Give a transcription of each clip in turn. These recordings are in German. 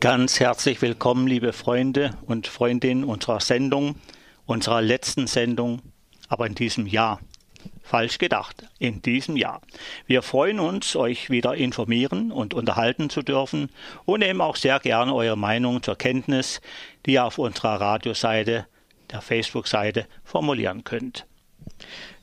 Ganz herzlich willkommen, liebe Freunde und Freundinnen unserer Sendung, unserer letzten Sendung, aber in diesem Jahr. Falsch gedacht, in diesem Jahr. Wir freuen uns, euch wieder informieren und unterhalten zu dürfen und nehmen auch sehr gerne eure Meinung zur Kenntnis, die ihr auf unserer Radioseite, der Facebook-Seite formulieren könnt.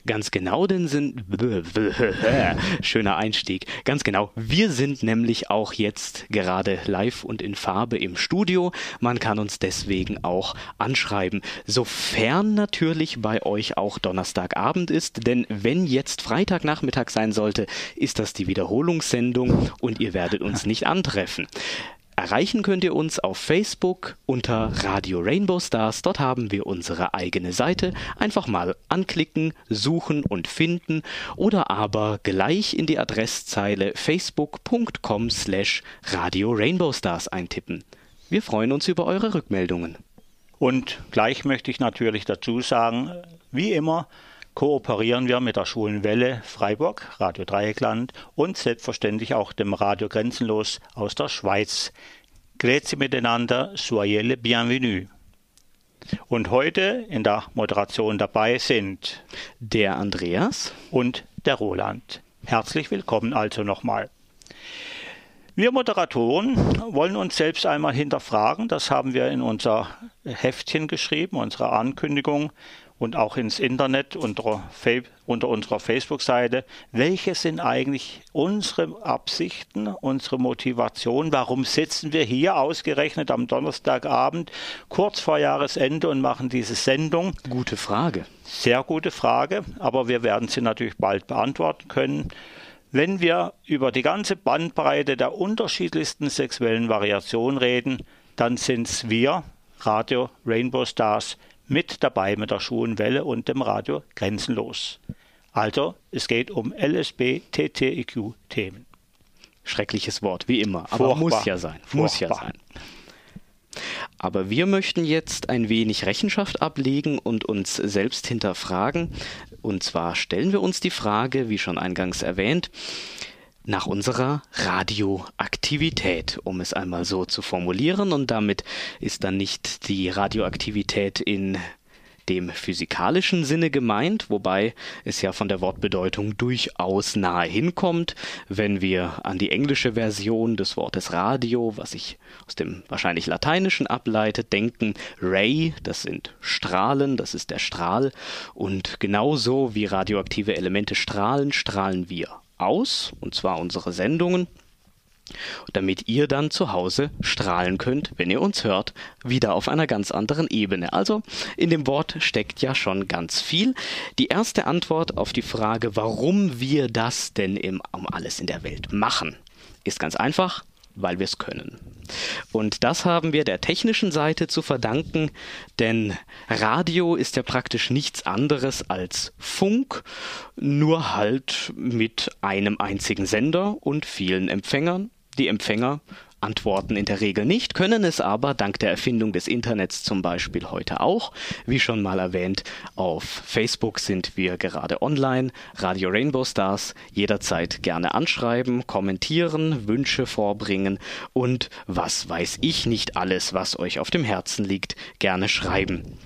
Ganz genau, denn sind schöner Einstieg. Ganz genau. Wir sind nämlich auch jetzt gerade live und in Farbe im Studio. Man kann uns deswegen auch anschreiben. Sofern natürlich bei euch auch Donnerstagabend ist, denn wenn jetzt Freitagnachmittag sein sollte, ist das die Wiederholungssendung und ihr werdet uns nicht antreffen. Erreichen könnt ihr uns auf Facebook unter Radio Rainbow Stars. Dort haben wir unsere eigene Seite. Einfach mal anklicken, suchen und finden oder aber gleich in die Adresszeile facebook.com slash Radio Rainbow Stars eintippen. Wir freuen uns über eure Rückmeldungen. Und gleich möchte ich natürlich dazu sagen, wie immer, kooperieren wir mit der Schulenwelle Freiburg, Radio Dreieckland und selbstverständlich auch dem Radio Grenzenlos aus der Schweiz. Grüezi miteinander, soyez le bienvenue. Und heute in der Moderation dabei sind der Andreas und der Roland. Herzlich willkommen also nochmal. Wir Moderatoren wollen uns selbst einmal hinterfragen, das haben wir in unser Heftchen geschrieben, unsere Ankündigung, und auch ins Internet unter, unter unserer Facebook-Seite. Welche sind eigentlich unsere Absichten, unsere Motivation? Warum sitzen wir hier ausgerechnet am Donnerstagabend kurz vor Jahresende und machen diese Sendung? Gute Frage. Sehr gute Frage, aber wir werden sie natürlich bald beantworten können. Wenn wir über die ganze Bandbreite der unterschiedlichsten sexuellen Variationen reden, dann sind es wir, Radio Rainbow Stars, mit dabei mit der Schulenwelle und dem Radio Grenzenlos. Also, es geht um LSB, TTIQ-Themen. Schreckliches Wort, wie immer, aber Furchtbar. muss ja sein. Furchtbar. Muss ja sein. Aber wir möchten jetzt ein wenig Rechenschaft ablegen und uns selbst hinterfragen. Und zwar stellen wir uns die Frage, wie schon eingangs erwähnt, nach unserer Radioaktivität, um es einmal so zu formulieren. Und damit ist dann nicht die Radioaktivität in dem physikalischen Sinne gemeint, wobei es ja von der Wortbedeutung durchaus nahe hinkommt, wenn wir an die englische Version des Wortes Radio, was sich aus dem wahrscheinlich lateinischen ableitet, denken. Ray, das sind Strahlen, das ist der Strahl und genauso wie radioaktive Elemente strahlen, strahlen wir aus, und zwar unsere Sendungen, damit ihr dann zu Hause strahlen könnt, wenn ihr uns hört, wieder auf einer ganz anderen Ebene. Also in dem Wort steckt ja schon ganz viel. Die erste Antwort auf die Frage, warum wir das denn im, um alles in der Welt machen, ist ganz einfach, weil wir es können. Und das haben wir der technischen Seite zu verdanken, denn Radio ist ja praktisch nichts anderes als Funk, nur halt mit einem einzigen Sender und vielen Empfängern. Die Empfänger antworten in der Regel nicht, können es aber dank der Erfindung des Internets zum Beispiel heute auch. Wie schon mal erwähnt, auf Facebook sind wir gerade online, Radio Rainbow Stars, jederzeit gerne anschreiben, kommentieren, Wünsche vorbringen und was weiß ich nicht alles, was euch auf dem Herzen liegt, gerne schreiben.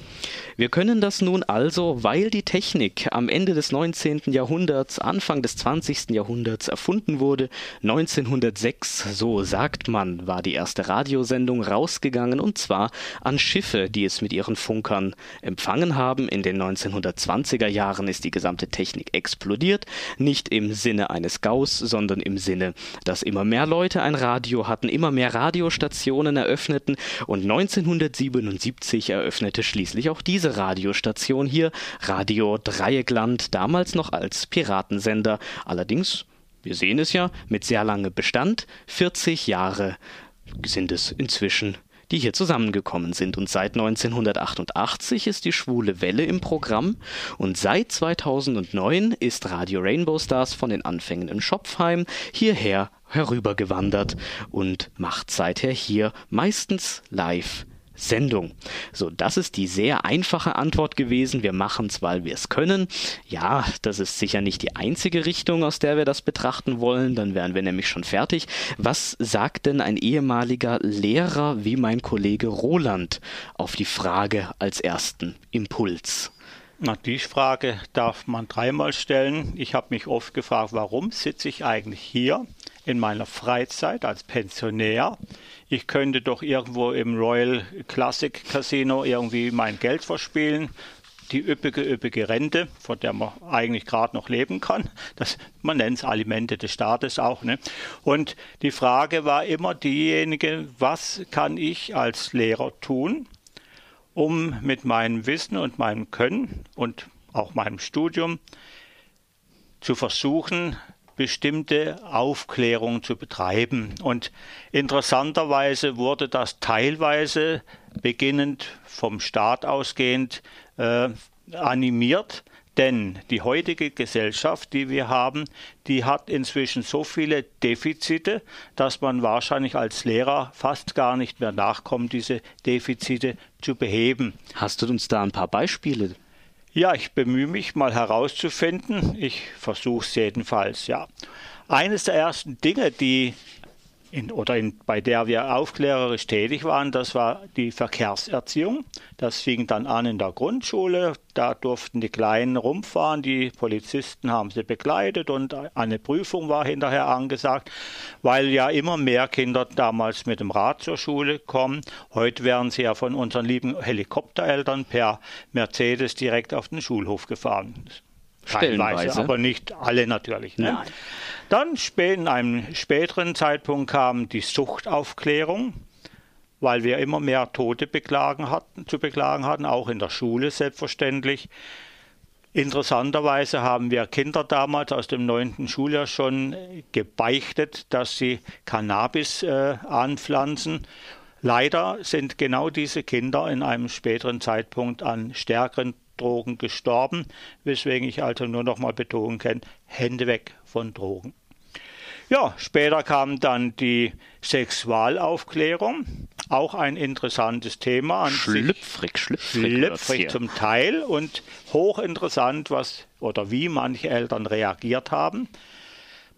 Wir können das nun also, weil die Technik am Ende des 19. Jahrhunderts, Anfang des 20. Jahrhunderts erfunden wurde, 1906, so sagt man, war die erste Radiosendung rausgegangen und zwar an Schiffe, die es mit ihren Funkern empfangen haben. In den 1920er Jahren ist die gesamte Technik explodiert, nicht im Sinne eines Gauss, sondern im Sinne, dass immer mehr Leute ein Radio hatten, immer mehr Radiostationen eröffneten und 1977 eröffnete schließlich auch diese Radiostation hier, Radio Dreieckland, damals noch als Piratensender, allerdings, wir sehen es ja, mit sehr langem Bestand, 40 Jahre sind es inzwischen die hier zusammengekommen sind. Und seit 1988 ist die Schwule Welle im Programm und seit 2009 ist Radio Rainbow Stars von den Anfängen in Schopfheim hierher herübergewandert und macht seither hier meistens live Sendung. So, das ist die sehr einfache Antwort gewesen. Wir machen es, weil wir es können. Ja, das ist sicher nicht die einzige Richtung, aus der wir das betrachten wollen. Dann wären wir nämlich schon fertig. Was sagt denn ein ehemaliger Lehrer wie mein Kollege Roland auf die Frage als ersten Impuls? Na, die Frage darf man dreimal stellen. Ich habe mich oft gefragt, warum sitze ich eigentlich hier in meiner Freizeit als Pensionär? Ich könnte doch irgendwo im Royal Classic Casino irgendwie mein Geld verspielen. Die üppige, üppige Rente, von der man eigentlich gerade noch leben kann. Das, man nennt es Alimente des Staates auch. Ne? Und die Frage war immer diejenige, was kann ich als Lehrer tun, um mit meinem Wissen und meinem Können und auch meinem Studium zu versuchen, bestimmte Aufklärung zu betreiben. Und interessanterweise wurde das teilweise beginnend vom Staat ausgehend äh, animiert, denn die heutige Gesellschaft, die wir haben, die hat inzwischen so viele Defizite, dass man wahrscheinlich als Lehrer fast gar nicht mehr nachkommt, diese Defizite zu beheben. Hast du uns da ein paar Beispiele? Ja, ich bemühe mich mal herauszufinden. Ich versuche es jedenfalls, ja. Eines der ersten Dinge, die in, oder in, bei der wir aufklärerisch tätig waren, das war die Verkehrserziehung. Das fing dann an in der Grundschule. Da durften die Kleinen rumfahren. Die Polizisten haben sie begleitet und eine Prüfung war hinterher angesagt, weil ja immer mehr Kinder damals mit dem Rad zur Schule kommen. Heute werden sie ja von unseren lieben Helikoptereltern per Mercedes direkt auf den Schulhof gefahren. Teilweise, aber nicht alle natürlich. Ne? Dann in einem späteren Zeitpunkt kam die Suchtaufklärung, weil wir immer mehr Tote beklagen hatten, zu beklagen hatten, auch in der Schule selbstverständlich. Interessanterweise haben wir Kinder damals aus dem neunten Schuljahr schon gebeichtet, dass sie Cannabis äh, anpflanzen. Leider sind genau diese Kinder in einem späteren Zeitpunkt an stärkeren Drogen gestorben, weswegen ich also nur noch mal betonen kann, Hände weg von Drogen. Ja, später kam dann die Sexualaufklärung, auch ein interessantes Thema. An schlüpfrig, schlüpfrig, schlüpfrig zum Teil und hochinteressant, was oder wie manche Eltern reagiert haben.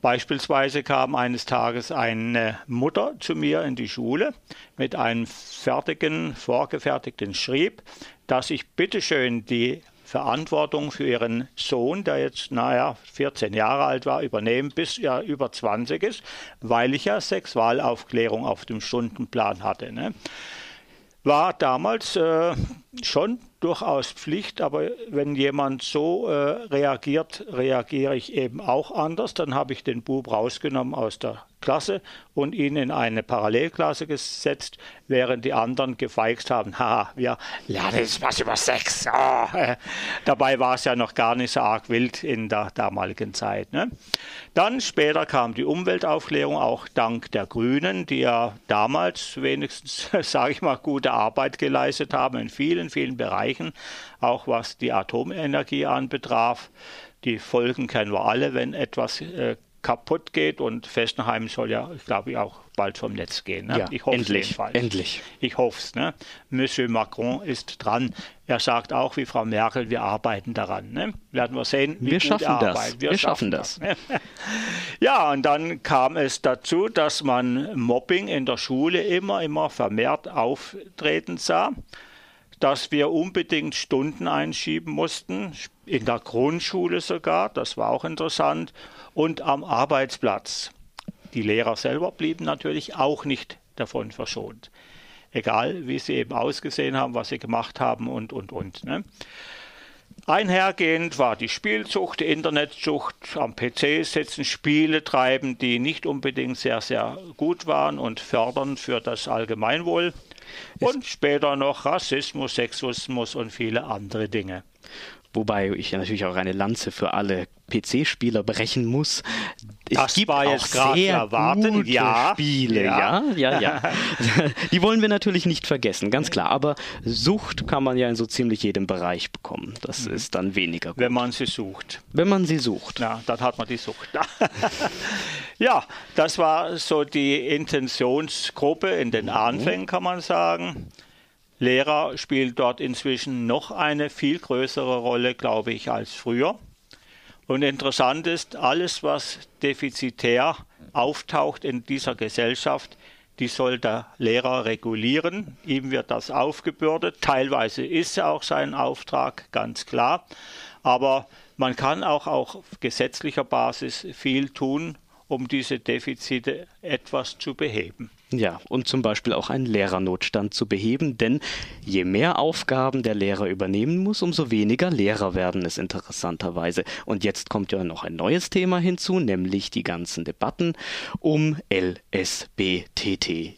Beispielsweise kam eines Tages eine Mutter zu mir in die Schule mit einem fertigen, vorgefertigten Schrieb, dass ich bitteschön die Verantwortung für ihren Sohn, der jetzt, naja, 14 Jahre alt war, übernehmen, bis er über 20 ist, weil ich ja Sexualaufklärung auf dem Stundenplan hatte. Ne? War damals äh, schon durchaus Pflicht, aber wenn jemand so äh, reagiert, reagiere ich eben auch anders. Dann habe ich den Bub rausgenommen aus der Klasse und ihn in eine Parallelklasse gesetzt, während die anderen gefeixt haben, haha, wir lernen jetzt was über Sex. Oh. Dabei war es ja noch gar nicht so arg wild in der damaligen Zeit. Ne? Dann später kam die Umweltaufklärung, auch dank der Grünen, die ja damals wenigstens, sage ich mal, gute Arbeit geleistet haben in vielen, vielen Bereichen, auch was die Atomenergie anbetraf. Die Folgen kennen wir alle, wenn etwas äh, kaputt geht und Festenheim soll ja, ich glaube, auch bald vom Netz gehen. Ne? Ja, ich hoffe endlich, jedenfalls. endlich. Ich hoffe es. Ne? Monsieur Macron ist dran. Er sagt auch, wie Frau Merkel, wir arbeiten daran. Ne? Werden wir sehen, wie wir schaffen das. Wir, wir, schaffen das. das. ja, und dann kam es dazu, dass man Mobbing in der Schule immer, immer vermehrt auftreten sah dass wir unbedingt Stunden einschieben mussten, in der Grundschule sogar, das war auch interessant, und am Arbeitsplatz. Die Lehrer selber blieben natürlich auch nicht davon verschont. Egal, wie sie eben ausgesehen haben, was sie gemacht haben und, und, und. Ne? Einhergehend war die Spielzucht, die Internetzucht, am PC sitzen, Spiele treiben, die nicht unbedingt sehr, sehr gut waren und fördern für das Allgemeinwohl. Und später noch Rassismus, Sexismus und viele andere Dinge. Wobei ich natürlich auch eine Lanze für alle PC-Spieler brechen muss. Es das gibt war jetzt gerade sehr erwarten. Gute ja, Spiele, ja, ja, ja. ja. Die wollen wir natürlich nicht vergessen, ganz klar. Aber Sucht kann man ja in so ziemlich jedem Bereich bekommen. Das mhm. ist dann weniger gut. Wenn man sie sucht. Wenn man sie sucht. Ja, dann hat man die Sucht. ja, das war so die Intentionsgruppe in den mhm. Anfängen, kann man sagen. Lehrer spielt dort inzwischen noch eine viel größere Rolle, glaube ich, als früher. Und interessant ist, alles, was defizitär auftaucht in dieser Gesellschaft, die soll der Lehrer regulieren. Ihm wird das aufgebürdet. Teilweise ist auch sein Auftrag, ganz klar. Aber man kann auch auf gesetzlicher Basis viel tun, um diese Defizite etwas zu beheben. Ja, und zum Beispiel auch einen Lehrernotstand zu beheben, denn je mehr Aufgaben der Lehrer übernehmen muss, umso weniger Lehrer werden es interessanterweise. Und jetzt kommt ja noch ein neues Thema hinzu, nämlich die ganzen Debatten um LSBTTIQ.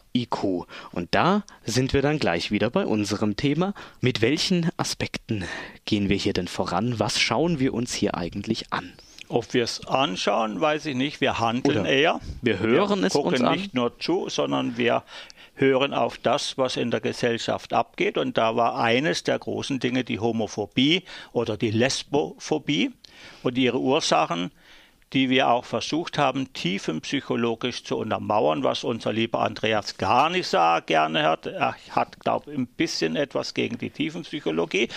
Und da sind wir dann gleich wieder bei unserem Thema. Mit welchen Aspekten gehen wir hier denn voran? Was schauen wir uns hier eigentlich an? Ob wir es anschauen, weiß ich nicht. Wir handeln Oder eher. Wir hören wir es gucken uns an. nicht nur zu, sondern wir hören auf das, was in der Gesellschaft abgeht. Und da war eines der großen Dinge die Homophobie oder die Lesbophobie und ihre Ursachen, die wir auch versucht haben, tiefenpsychologisch zu untermauern, was unser lieber Andreas gar nicht so gerne hört. Er hat, glaube ich, ein bisschen etwas gegen die Tiefenpsychologie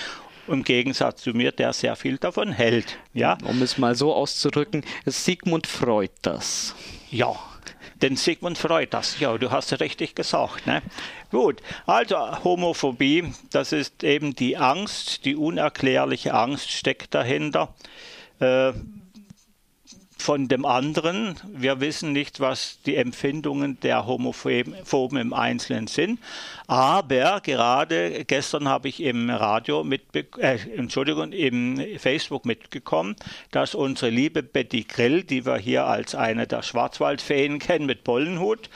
im Gegensatz zu mir, der sehr viel davon hält. Ja? Um es mal so auszudrücken, Sigmund freut das. Ja, denn Sigmund freut das. Ja, du hast richtig gesagt. Ne? Gut, also Homophobie, das ist eben die Angst, die unerklärliche Angst steckt dahinter. Äh, von dem anderen. Wir wissen nicht, was die Empfindungen der Homophoben im Einzelnen sind. Aber gerade gestern habe ich im Radio äh, Entschuldigung, im Facebook mitgekommen, dass unsere liebe Betty Grill, die wir hier als eine der Schwarzwaldfeen kennen mit Pollenhut,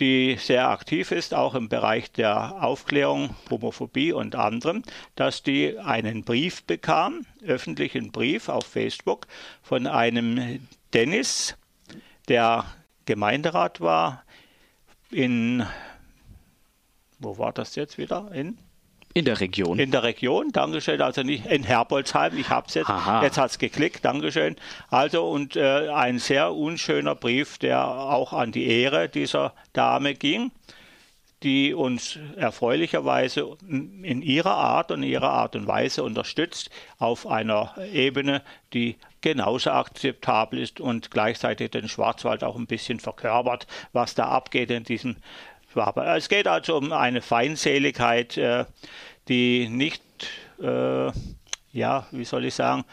die sehr aktiv ist, auch im Bereich der Aufklärung, Homophobie und anderem, dass die einen Brief bekam, öffentlichen Brief auf Facebook von einem Dennis, der Gemeinderat war in, wo war das jetzt wieder? In in der Region. In der Region, Dankeschön. Also nicht in Herbolzheim, ich habe es jetzt. Aha. Jetzt hat es geklickt, Dankeschön. Also und äh, ein sehr unschöner Brief, der auch an die Ehre dieser Dame ging, die uns erfreulicherweise in ihrer Art und ihrer Art und Weise unterstützt, auf einer Ebene, die genauso akzeptabel ist und gleichzeitig den Schwarzwald auch ein bisschen verkörpert, was da abgeht in diesem Schwaber. Es geht also um eine Feindseligkeit, äh, die nicht, äh, ja, wie soll ich sagen,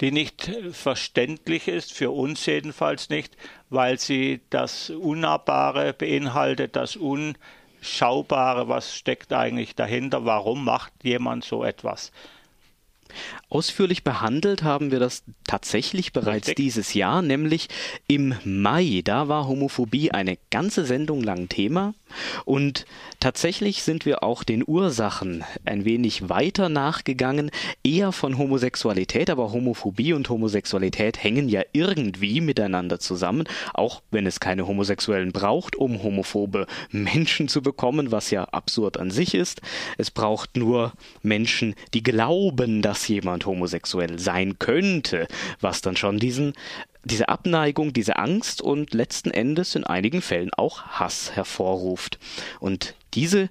die nicht verständlich ist, für uns jedenfalls nicht, weil sie das Unnahbare beinhaltet, das Unschaubare, was steckt eigentlich dahinter, warum macht jemand so etwas. Ausführlich behandelt haben wir das tatsächlich bereits Richtig. dieses Jahr, nämlich im Mai. Da war Homophobie eine ganze Sendung lang Thema. Und tatsächlich sind wir auch den Ursachen ein wenig weiter nachgegangen, eher von Homosexualität, aber Homophobie und Homosexualität hängen ja irgendwie miteinander zusammen, auch wenn es keine Homosexuellen braucht, um homophobe Menschen zu bekommen, was ja absurd an sich ist. Es braucht nur Menschen, die glauben, dass jemand homosexuell sein könnte, was dann schon diesen diese Abneigung, diese Angst und letzten Endes in einigen Fällen auch Hass hervorruft. Und diese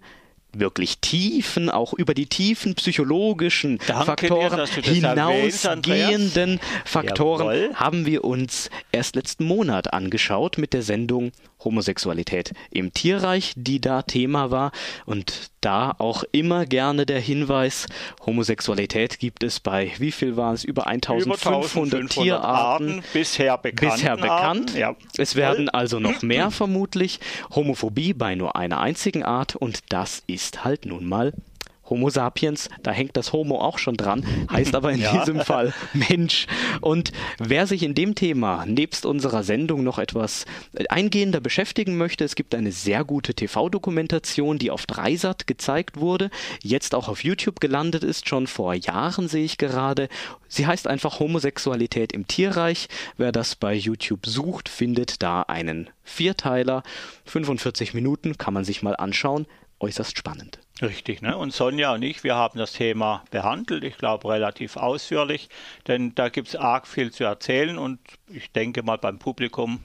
wirklich tiefen, auch über die tiefen psychologischen Danke Faktoren dir, hinausgehenden Faktoren Jawohl. haben wir uns erst letzten Monat angeschaut mit der Sendung Homosexualität im Tierreich, die da Thema war. Und da auch immer gerne der Hinweis, Homosexualität gibt es bei, wie viel waren es, über 1500, Tierarten. Arten, bisher bekannt. Bisher bekannt. Ja. Es werden also noch mehr vermutlich. Homophobie bei nur einer einzigen Art und das ist halt nun mal Homo sapiens, da hängt das Homo auch schon dran, heißt aber in ja. diesem Fall Mensch. Und wer sich in dem Thema nebst unserer Sendung noch etwas eingehender beschäftigen möchte, es gibt eine sehr gute TV-Dokumentation, die auf Dreisat gezeigt wurde, jetzt auch auf YouTube gelandet ist, schon vor Jahren sehe ich gerade. Sie heißt einfach Homosexualität im Tierreich. Wer das bei YouTube sucht, findet da einen Vierteiler. 45 Minuten kann man sich mal anschauen. Äußerst spannend. Richtig, ne? Und Sonja und ich, wir haben das Thema behandelt, ich glaube relativ ausführlich, denn da gibt es arg viel zu erzählen und ich denke mal beim Publikum,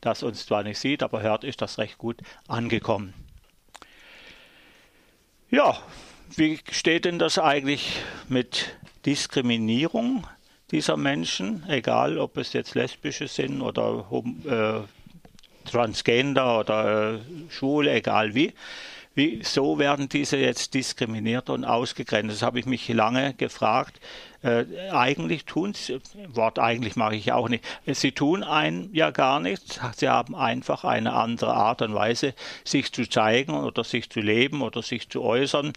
das uns zwar nicht sieht, aber hört, ist das recht gut angekommen. Ja, wie steht denn das eigentlich mit Diskriminierung dieser Menschen, egal ob es jetzt lesbische sind oder äh, Transgender oder äh, Schwule, egal wie? Wieso werden diese jetzt diskriminiert und ausgegrenzt? Das habe ich mich lange gefragt. Äh, eigentlich tun sie, Wort eigentlich mache ich auch nicht, sie tun ein ja gar nichts. Sie haben einfach eine andere Art und Weise, sich zu zeigen oder sich zu leben oder sich zu äußern.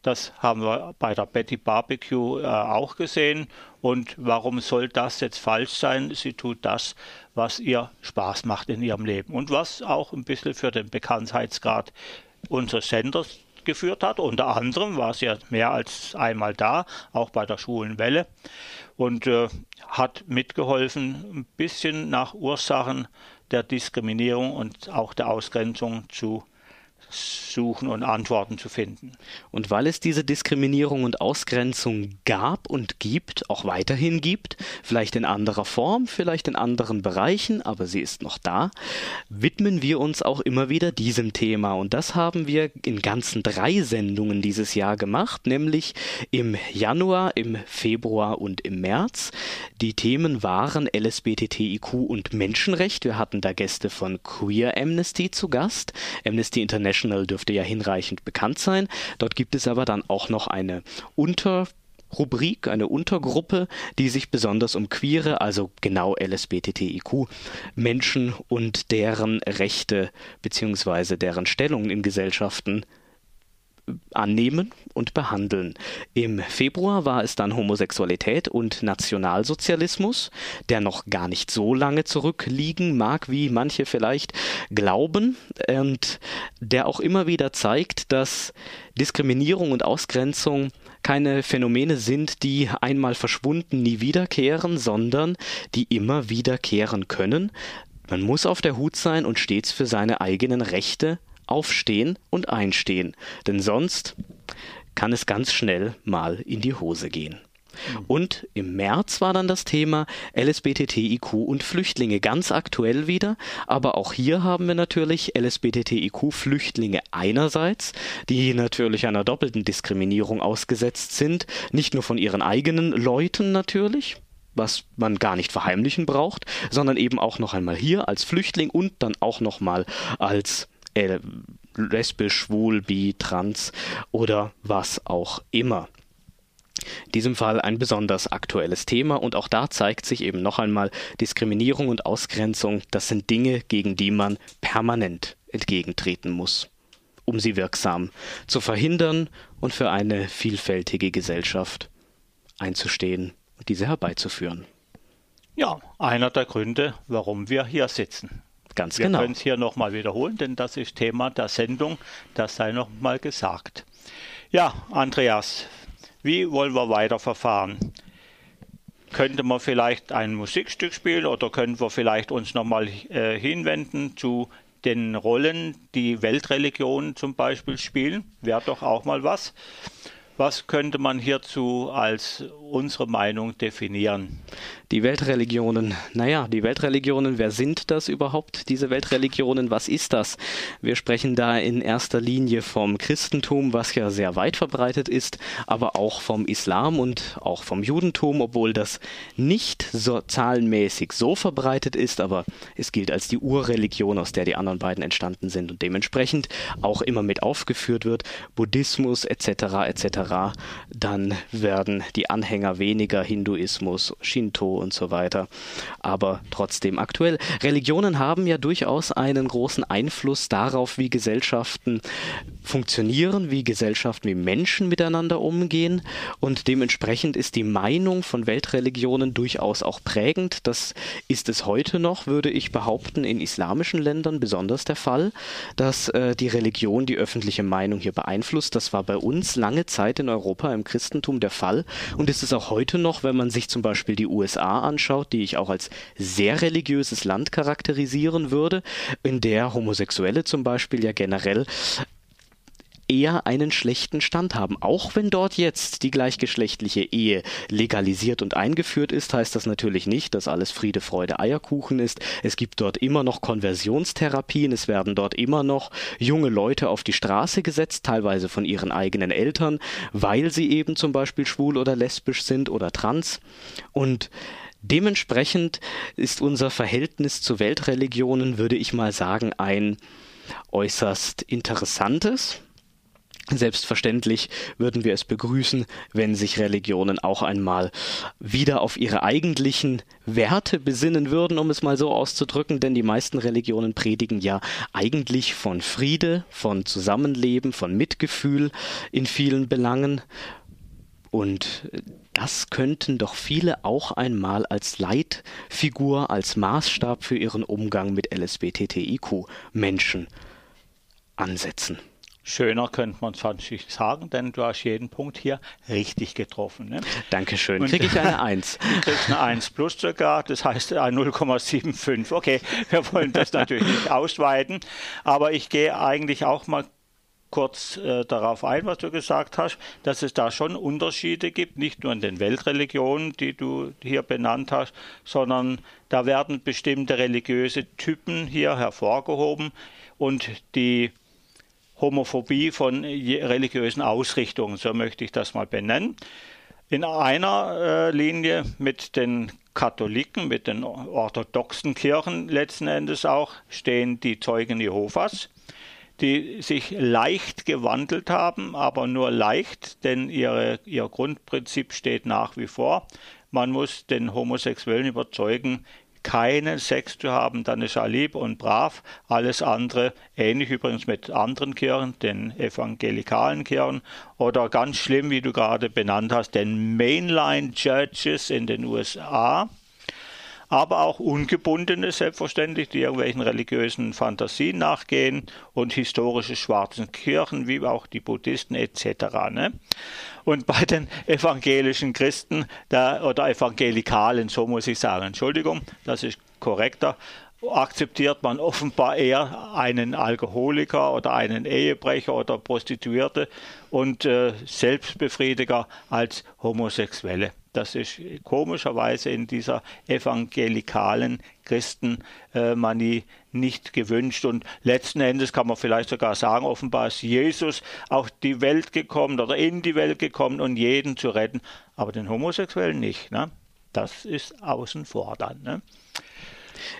Das haben wir bei der Betty Barbecue äh, auch gesehen. Und warum soll das jetzt falsch sein? Sie tut das, was ihr Spaß macht in ihrem Leben und was auch ein bisschen für den Bekanntheitsgrad unseres Senders geführt hat. Unter anderem war es ja mehr als einmal da, auch bei der Schwulen Welle und äh, hat mitgeholfen, ein bisschen nach Ursachen der Diskriminierung und auch der Ausgrenzung zu suchen und Antworten zu finden. Und weil es diese Diskriminierung und Ausgrenzung gab und gibt, auch weiterhin gibt, vielleicht in anderer Form, vielleicht in anderen Bereichen, aber sie ist noch da, widmen wir uns auch immer wieder diesem Thema. Und das haben wir in ganzen drei Sendungen dieses Jahr gemacht, nämlich im Januar, im Februar und im März. Die Themen waren LSBTTIQ und Menschenrecht. Wir hatten da Gäste von Queer Amnesty zu Gast. Amnesty International International dürfte ja hinreichend bekannt sein. Dort gibt es aber dann auch noch eine Unterrubrik, eine Untergruppe, die sich besonders um queere, also genau LSBTTIQ Menschen und deren Rechte bzw. deren Stellung in Gesellschaften annehmen und behandeln. Im Februar war es dann Homosexualität und Nationalsozialismus, der noch gar nicht so lange zurückliegen mag, wie manche vielleicht glauben, und der auch immer wieder zeigt, dass Diskriminierung und Ausgrenzung keine Phänomene sind, die einmal verschwunden nie wiederkehren, sondern die immer wiederkehren können. Man muss auf der Hut sein und stets für seine eigenen Rechte aufstehen und einstehen, denn sonst kann es ganz schnell mal in die Hose gehen. Mhm. Und im März war dann das Thema LSBTTIQ und Flüchtlinge ganz aktuell wieder. Aber auch hier haben wir natürlich LSBTTIQ-Flüchtlinge einerseits, die natürlich einer doppelten Diskriminierung ausgesetzt sind. Nicht nur von ihren eigenen Leuten natürlich, was man gar nicht verheimlichen braucht, sondern eben auch noch einmal hier als Flüchtling und dann auch noch mal als äh, lesbisch, schwul, bi, trans oder was auch immer. In diesem Fall ein besonders aktuelles Thema und auch da zeigt sich eben noch einmal Diskriminierung und Ausgrenzung, das sind Dinge, gegen die man permanent entgegentreten muss, um sie wirksam zu verhindern und für eine vielfältige Gesellschaft einzustehen und diese herbeizuführen. Ja, einer der Gründe, warum wir hier sitzen. Ganz Wir genau. Wir können es hier nochmal wiederholen, denn das ist Thema der Sendung. Das sei nochmal gesagt. Ja, Andreas, wie wollen wir weiter verfahren? Könnte man vielleicht ein Musikstück spielen oder können wir vielleicht uns nochmal äh, hinwenden zu den Rollen, die Weltreligionen zum Beispiel spielen? Wäre doch auch mal was. Was könnte man hierzu als unsere Meinung definieren? Die Weltreligionen. Naja, die Weltreligionen, wer sind das überhaupt, diese Weltreligionen? Was ist das? Wir sprechen da in erster Linie vom Christentum, was ja sehr weit verbreitet ist, aber auch vom Islam und auch vom Judentum, obwohl das nicht so zahlenmäßig so verbreitet ist, aber es gilt als die Urreligion, aus der die anderen beiden entstanden sind und dementsprechend auch immer mit aufgeführt wird, Buddhismus etc. etc. Dann werden die Anhänger weniger Hinduismus, Shinto und so weiter. Aber trotzdem aktuell. Religionen haben ja durchaus einen großen Einfluss darauf, wie Gesellschaften funktionieren, wie Gesellschaften, wie Menschen miteinander umgehen. Und dementsprechend ist die Meinung von Weltreligionen durchaus auch prägend. Das ist es heute noch, würde ich behaupten, in islamischen Ländern besonders der Fall, dass äh, die Religion die öffentliche Meinung hier beeinflusst. Das war bei uns lange Zeit in Europa im Christentum der Fall. Und ist es auch heute noch, wenn man sich zum Beispiel die USA anschaut, die ich auch als sehr religiöses Land charakterisieren würde, in der Homosexuelle zum Beispiel ja generell eher einen schlechten Stand haben. Auch wenn dort jetzt die gleichgeschlechtliche Ehe legalisiert und eingeführt ist, heißt das natürlich nicht, dass alles Friede, Freude, Eierkuchen ist. Es gibt dort immer noch Konversionstherapien, es werden dort immer noch junge Leute auf die Straße gesetzt, teilweise von ihren eigenen Eltern, weil sie eben zum Beispiel schwul oder lesbisch sind oder trans. Und Dementsprechend ist unser Verhältnis zu Weltreligionen, würde ich mal sagen, ein äußerst interessantes. Selbstverständlich würden wir es begrüßen, wenn sich Religionen auch einmal wieder auf ihre eigentlichen Werte besinnen würden, um es mal so auszudrücken, denn die meisten Religionen predigen ja eigentlich von Friede, von Zusammenleben, von Mitgefühl in vielen Belangen. Und das könnten doch viele auch einmal als Leitfigur, als Maßstab für ihren Umgang mit LSBTTIQ-Menschen ansetzen. Schöner könnte man es nicht sagen, denn du hast jeden Punkt hier richtig getroffen. Ne? Dankeschön. Kriege ich eine 1? Du kriegst eine 1 plus sogar, das heißt 0,75. Okay, wir wollen das natürlich nicht ausweiten, aber ich gehe eigentlich auch mal kurz äh, darauf ein, was du gesagt hast, dass es da schon Unterschiede gibt, nicht nur in den Weltreligionen, die du hier benannt hast, sondern da werden bestimmte religiöse Typen hier hervorgehoben und die Homophobie von religiösen Ausrichtungen, so möchte ich das mal benennen. In einer äh, Linie mit den Katholiken, mit den orthodoxen Kirchen letzten Endes auch, stehen die Zeugen Jehovas, die sich leicht gewandelt haben, aber nur leicht, denn ihre, ihr Grundprinzip steht nach wie vor. Man muss den Homosexuellen überzeugen, keinen Sex zu haben, dann ist er lieb und brav. Alles andere, ähnlich übrigens mit anderen Kirchen, den evangelikalen Kirchen oder ganz schlimm, wie du gerade benannt hast, den Mainline Churches in den USA aber auch Ungebundene selbstverständlich, die irgendwelchen religiösen Fantasien nachgehen und historische schwarzen Kirchen, wie auch die Buddhisten etc. Und bei den evangelischen Christen da, oder Evangelikalen, so muss ich sagen, Entschuldigung, das ist korrekter, akzeptiert man offenbar eher einen Alkoholiker oder einen Ehebrecher oder Prostituierte und äh, Selbstbefriediger als Homosexuelle. Das ist komischerweise in dieser evangelikalen Christenmanie nicht gewünscht. Und letzten Endes kann man vielleicht sogar sagen, offenbar ist Jesus auf die Welt gekommen oder in die Welt gekommen, um jeden zu retten, aber den Homosexuellen nicht. Ne? Das ist außen vor dann. Ne?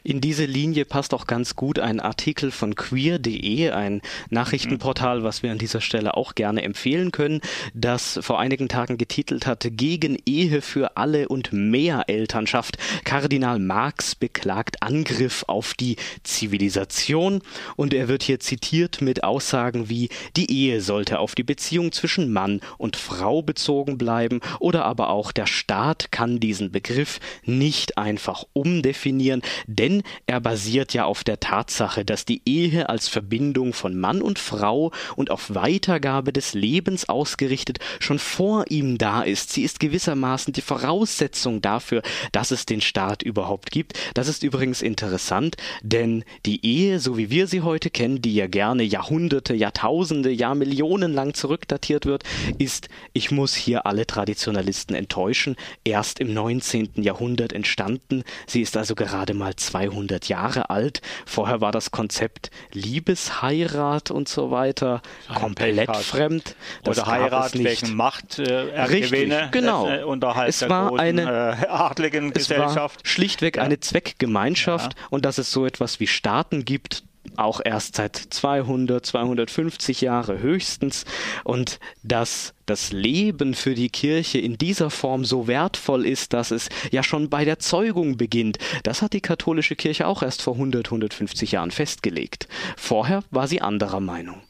In diese Linie passt auch ganz gut ein Artikel von queer.de, ein Nachrichtenportal, was wir an dieser Stelle auch gerne empfehlen können, das vor einigen Tagen getitelt hat Gegen Ehe für alle und mehr Elternschaft. Kardinal Marx beklagt Angriff auf die Zivilisation. Und er wird hier zitiert mit Aussagen wie die Ehe sollte auf die Beziehung zwischen Mann und Frau bezogen bleiben. Oder aber auch der Staat kann diesen Begriff nicht einfach umdefinieren, denn er basiert ja auf der Tatsache, dass die Ehe als Verbindung von Mann und Frau und auf Weitergabe des Lebens ausgerichtet schon vor ihm da ist. Sie ist gewissermaßen die Voraussetzung dafür, dass es den Staat überhaupt gibt. Das ist übrigens interessant, denn die Ehe, so wie wir sie heute kennen, die ja gerne Jahrhunderte, Jahrtausende, Jahrmillionen lang zurückdatiert wird, ist, ich muss hier alle Traditionalisten enttäuschen, erst im 19. Jahrhundert entstanden. Sie ist also gerade mal 200 Jahre alt. Vorher war das Konzept Liebesheirat und so weiter komplett fremd. Das Oder Heirat wegen Macht äh, Richtig, genau. Äh, unterhalb es war großen, eine äh, adligen Gesellschaft. schlichtweg ja. eine Zweckgemeinschaft ja. und dass es so etwas wie Staaten gibt, auch erst seit 200, 250 Jahre höchstens und dass das Leben für die Kirche in dieser Form so wertvoll ist, dass es ja schon bei der Zeugung beginnt. Das hat die katholische Kirche auch erst vor 100, 150 Jahren festgelegt. Vorher war sie anderer Meinung.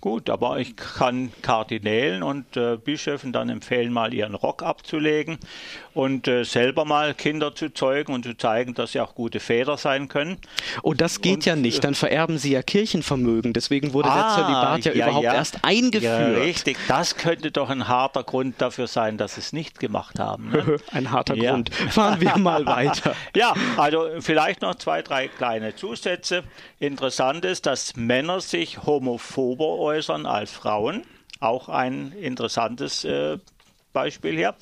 Gut, aber ich kann Kardinälen und äh, Bischöfen dann empfehlen, mal ihren Rock abzulegen und äh, selber mal Kinder zu zeugen und zu zeigen, dass sie auch gute Väter sein können. Oh, das geht und, ja nicht, dann vererben sie ja Kirchenvermögen, deswegen wurde ah, der Zölibat ja, ja überhaupt ja. erst eingeführt. Ja, richtig, das könnte doch ein harter Grund dafür sein, dass sie es nicht gemacht haben. Ne? ein harter Grund. Fahren wir mal weiter. ja, also vielleicht noch zwei, drei kleine Zusätze. Interessant ist, dass Männer sich homophober äußern als Frauen. Auch ein interessantes äh, Beispiel hier.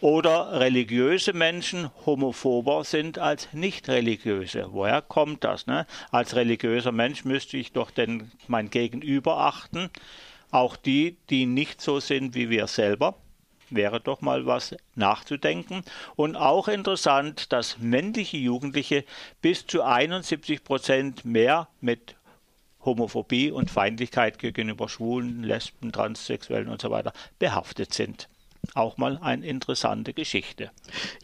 Oder religiöse Menschen homophober sind als nicht religiöse. Woher kommt das? Ne? Als religiöser Mensch müsste ich doch den, mein Gegenüber achten. Auch die, die nicht so sind wie wir selber wäre doch mal was nachzudenken. Und auch interessant, dass männliche Jugendliche bis zu 71 Prozent mehr mit Homophobie und Feindlichkeit gegenüber Schwulen, Lesben, Transsexuellen und so weiter behaftet sind. Auch mal eine interessante Geschichte.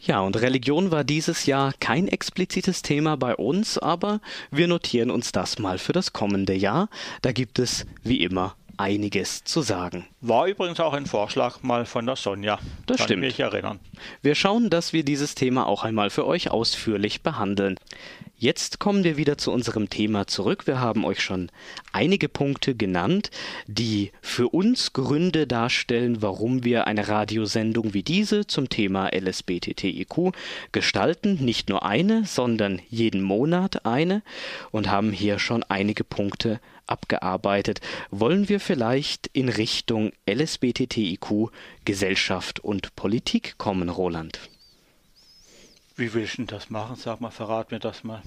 Ja, und Religion war dieses Jahr kein explizites Thema bei uns, aber wir notieren uns das mal für das kommende Jahr. Da gibt es wie immer einiges zu sagen. War übrigens auch ein Vorschlag mal von der Sonja. Das Kann stimmt. mich erinnern. Wir schauen, dass wir dieses Thema auch einmal für euch ausführlich behandeln. Jetzt kommen wir wieder zu unserem Thema zurück. Wir haben euch schon einige Punkte genannt, die für uns Gründe darstellen, warum wir eine Radiosendung wie diese zum Thema LSBTTIQ gestalten. Nicht nur eine, sondern jeden Monat eine und haben hier schon einige Punkte abgearbeitet. Wollen wir vielleicht in Richtung LSBTTIQ, Gesellschaft und Politik kommen, Roland? Wie willst du das machen? Sag mal, verrat mir das mal.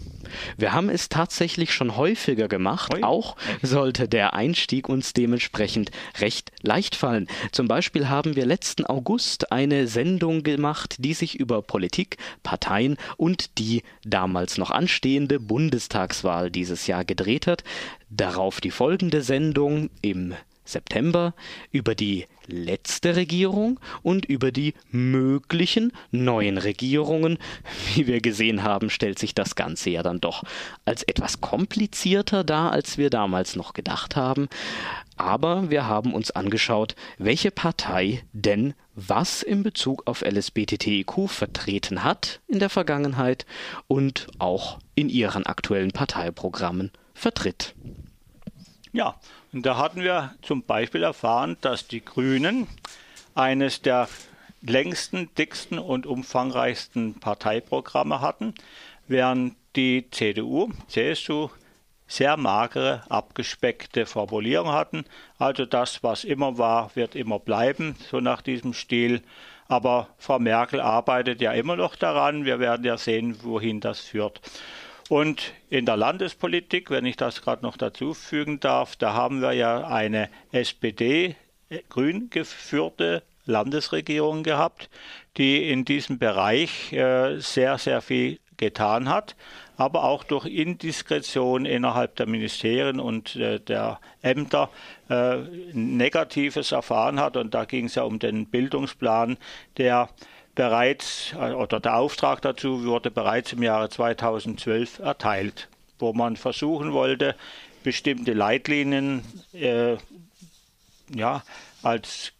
Wir haben es tatsächlich schon häufiger gemacht. Ui. Auch sollte der Einstieg uns dementsprechend recht leicht fallen. Zum Beispiel haben wir letzten August eine Sendung gemacht, die sich über Politik, Parteien und die damals noch anstehende Bundestagswahl dieses Jahr gedreht hat. Darauf die folgende Sendung im September über die letzte Regierung und über die möglichen neuen Regierungen. Wie wir gesehen haben, stellt sich das Ganze ja dann doch als etwas komplizierter dar, als wir damals noch gedacht haben. Aber wir haben uns angeschaut, welche Partei denn was in Bezug auf LSBTTIQ vertreten hat in der Vergangenheit und auch in ihren aktuellen Parteiprogrammen vertritt. Ja, und da hatten wir zum Beispiel erfahren, dass die Grünen eines der längsten, dicksten und umfangreichsten Parteiprogramme hatten, während die CDU, CSU sehr magere, abgespeckte Formulierungen hatten. Also das, was immer war, wird immer bleiben, so nach diesem Stil. Aber Frau Merkel arbeitet ja immer noch daran. Wir werden ja sehen, wohin das führt. Und in der Landespolitik, wenn ich das gerade noch dazu fügen darf, da haben wir ja eine SPD-grün geführte Landesregierung gehabt, die in diesem Bereich äh, sehr, sehr viel getan hat, aber auch durch Indiskretion innerhalb der Ministerien und äh, der Ämter äh, Negatives erfahren hat. Und da ging es ja um den Bildungsplan, der bereits, äh, oder der Auftrag dazu wurde bereits im Jahre 2012 erteilt, wo man versuchen wollte, bestimmte Leitlinien äh, ja, als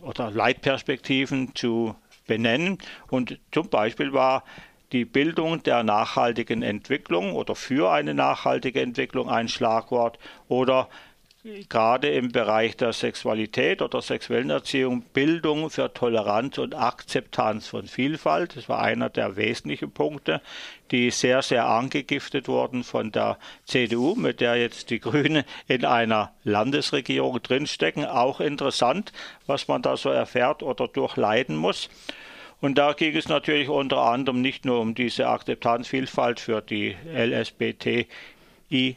oder Leitperspektiven zu benennen. Und zum Beispiel war die Bildung der nachhaltigen Entwicklung oder für eine nachhaltige Entwicklung ein Schlagwort oder gerade im Bereich der Sexualität oder sexuellen Erziehung Bildung für Toleranz und Akzeptanz von Vielfalt. Das war einer der wesentlichen Punkte, die sehr, sehr angegiftet wurden von der CDU, mit der jetzt die Grünen in einer Landesregierung drinstecken. Auch interessant, was man da so erfährt oder durchleiden muss. Und da ging es natürlich unter anderem nicht nur um diese Akzeptanzvielfalt für die LSBTI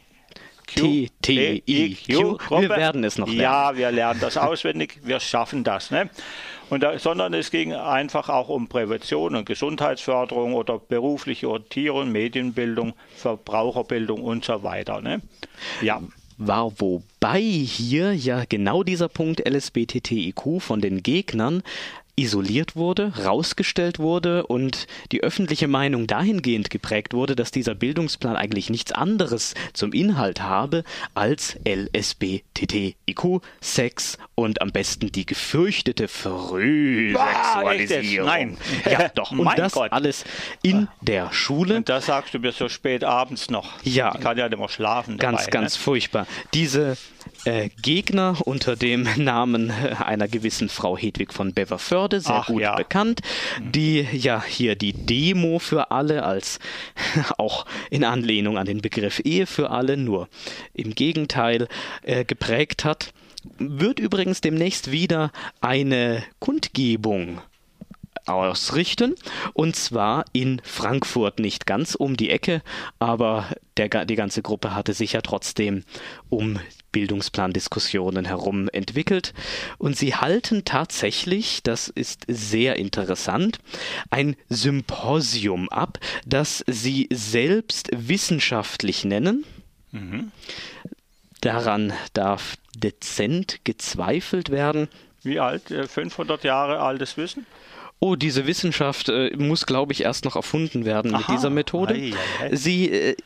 T, T, I, Q. Wir werden es noch lernen. Ja, wir lernen das auswendig. Wir schaffen das. Ne? Und da, sondern es ging einfach auch um Prävention und Gesundheitsförderung oder berufliche Orientierung, Medienbildung, Verbraucherbildung und so weiter. Ne? Ja war wobei hier ja genau dieser Punkt LSBTTIQ von den Gegnern isoliert wurde, rausgestellt wurde und die öffentliche Meinung dahingehend geprägt wurde, dass dieser Bildungsplan eigentlich nichts anderes zum Inhalt habe als LSBTTIQ, Sex und am besten die gefürchtete Frühsexualisierung. Nein. Ja, doch. Und das Gott. alles in der Schule. Und das sagst du mir so spät abends noch. Ja. Ich kann ja mehr schlafen. Ganz, dabei, ganz ne? furchtbar. Diese äh, Gegner unter dem Namen äh, einer gewissen Frau Hedwig von Beverförde, sehr Ach, gut ja. bekannt, die ja hier die Demo für alle als auch in Anlehnung an den Begriff Ehe für alle, nur im Gegenteil äh, geprägt hat wird übrigens demnächst wieder eine Kundgebung ausrichten. Und zwar in Frankfurt, nicht ganz um die Ecke, aber der, die ganze Gruppe hatte sich ja trotzdem um Bildungsplandiskussionen herum entwickelt. Und sie halten tatsächlich, das ist sehr interessant, ein Symposium ab, das sie selbst wissenschaftlich nennen. Mhm. Daran darf dezent gezweifelt werden. Wie alt? 500 äh, Jahre altes Wissen? Oh, diese Wissenschaft äh, muss, glaube ich, erst noch erfunden werden Aha. mit dieser Methode. Ei, ei, ei. Sie äh,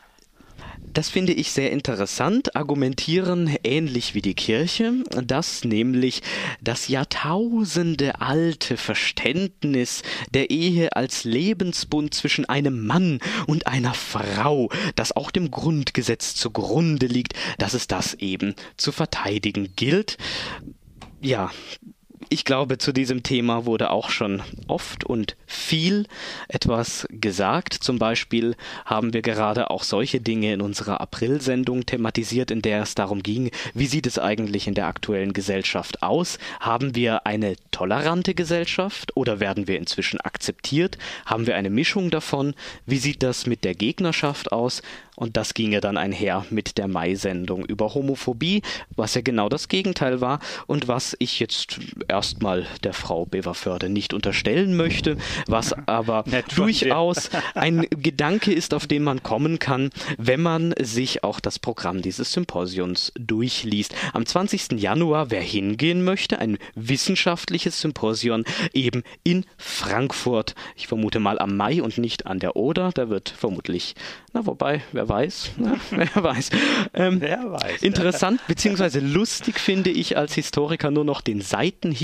das finde ich sehr interessant, argumentieren ähnlich wie die Kirche, dass nämlich das Jahrtausende alte Verständnis der Ehe als Lebensbund zwischen einem Mann und einer Frau, das auch dem Grundgesetz zugrunde liegt, dass es das eben zu verteidigen gilt. Ja, ich glaube, zu diesem Thema wurde auch schon oft und viel etwas gesagt. Zum Beispiel haben wir gerade auch solche Dinge in unserer April-Sendung thematisiert, in der es darum ging, wie sieht es eigentlich in der aktuellen Gesellschaft aus? Haben wir eine tolerante Gesellschaft oder werden wir inzwischen akzeptiert? Haben wir eine Mischung davon? Wie sieht das mit der Gegnerschaft aus? Und das ginge dann einher mit der Mai-Sendung über Homophobie, was ja genau das Gegenteil war und was ich jetzt erstmal der Frau Beverförde nicht unterstellen möchte, was aber durchaus ein Gedanke ist, auf den man kommen kann, wenn man sich auch das Programm dieses Symposiums durchliest. Am 20. Januar, wer hingehen möchte, ein wissenschaftliches Symposium eben in Frankfurt. Ich vermute mal am Mai und nicht an der Oder. Da wird vermutlich, na wobei, wer wer weiß. Na, wer weiß. Ähm, wer weiß. Interessant bzw. lustig finde ich als Historiker nur noch den Seitenhieb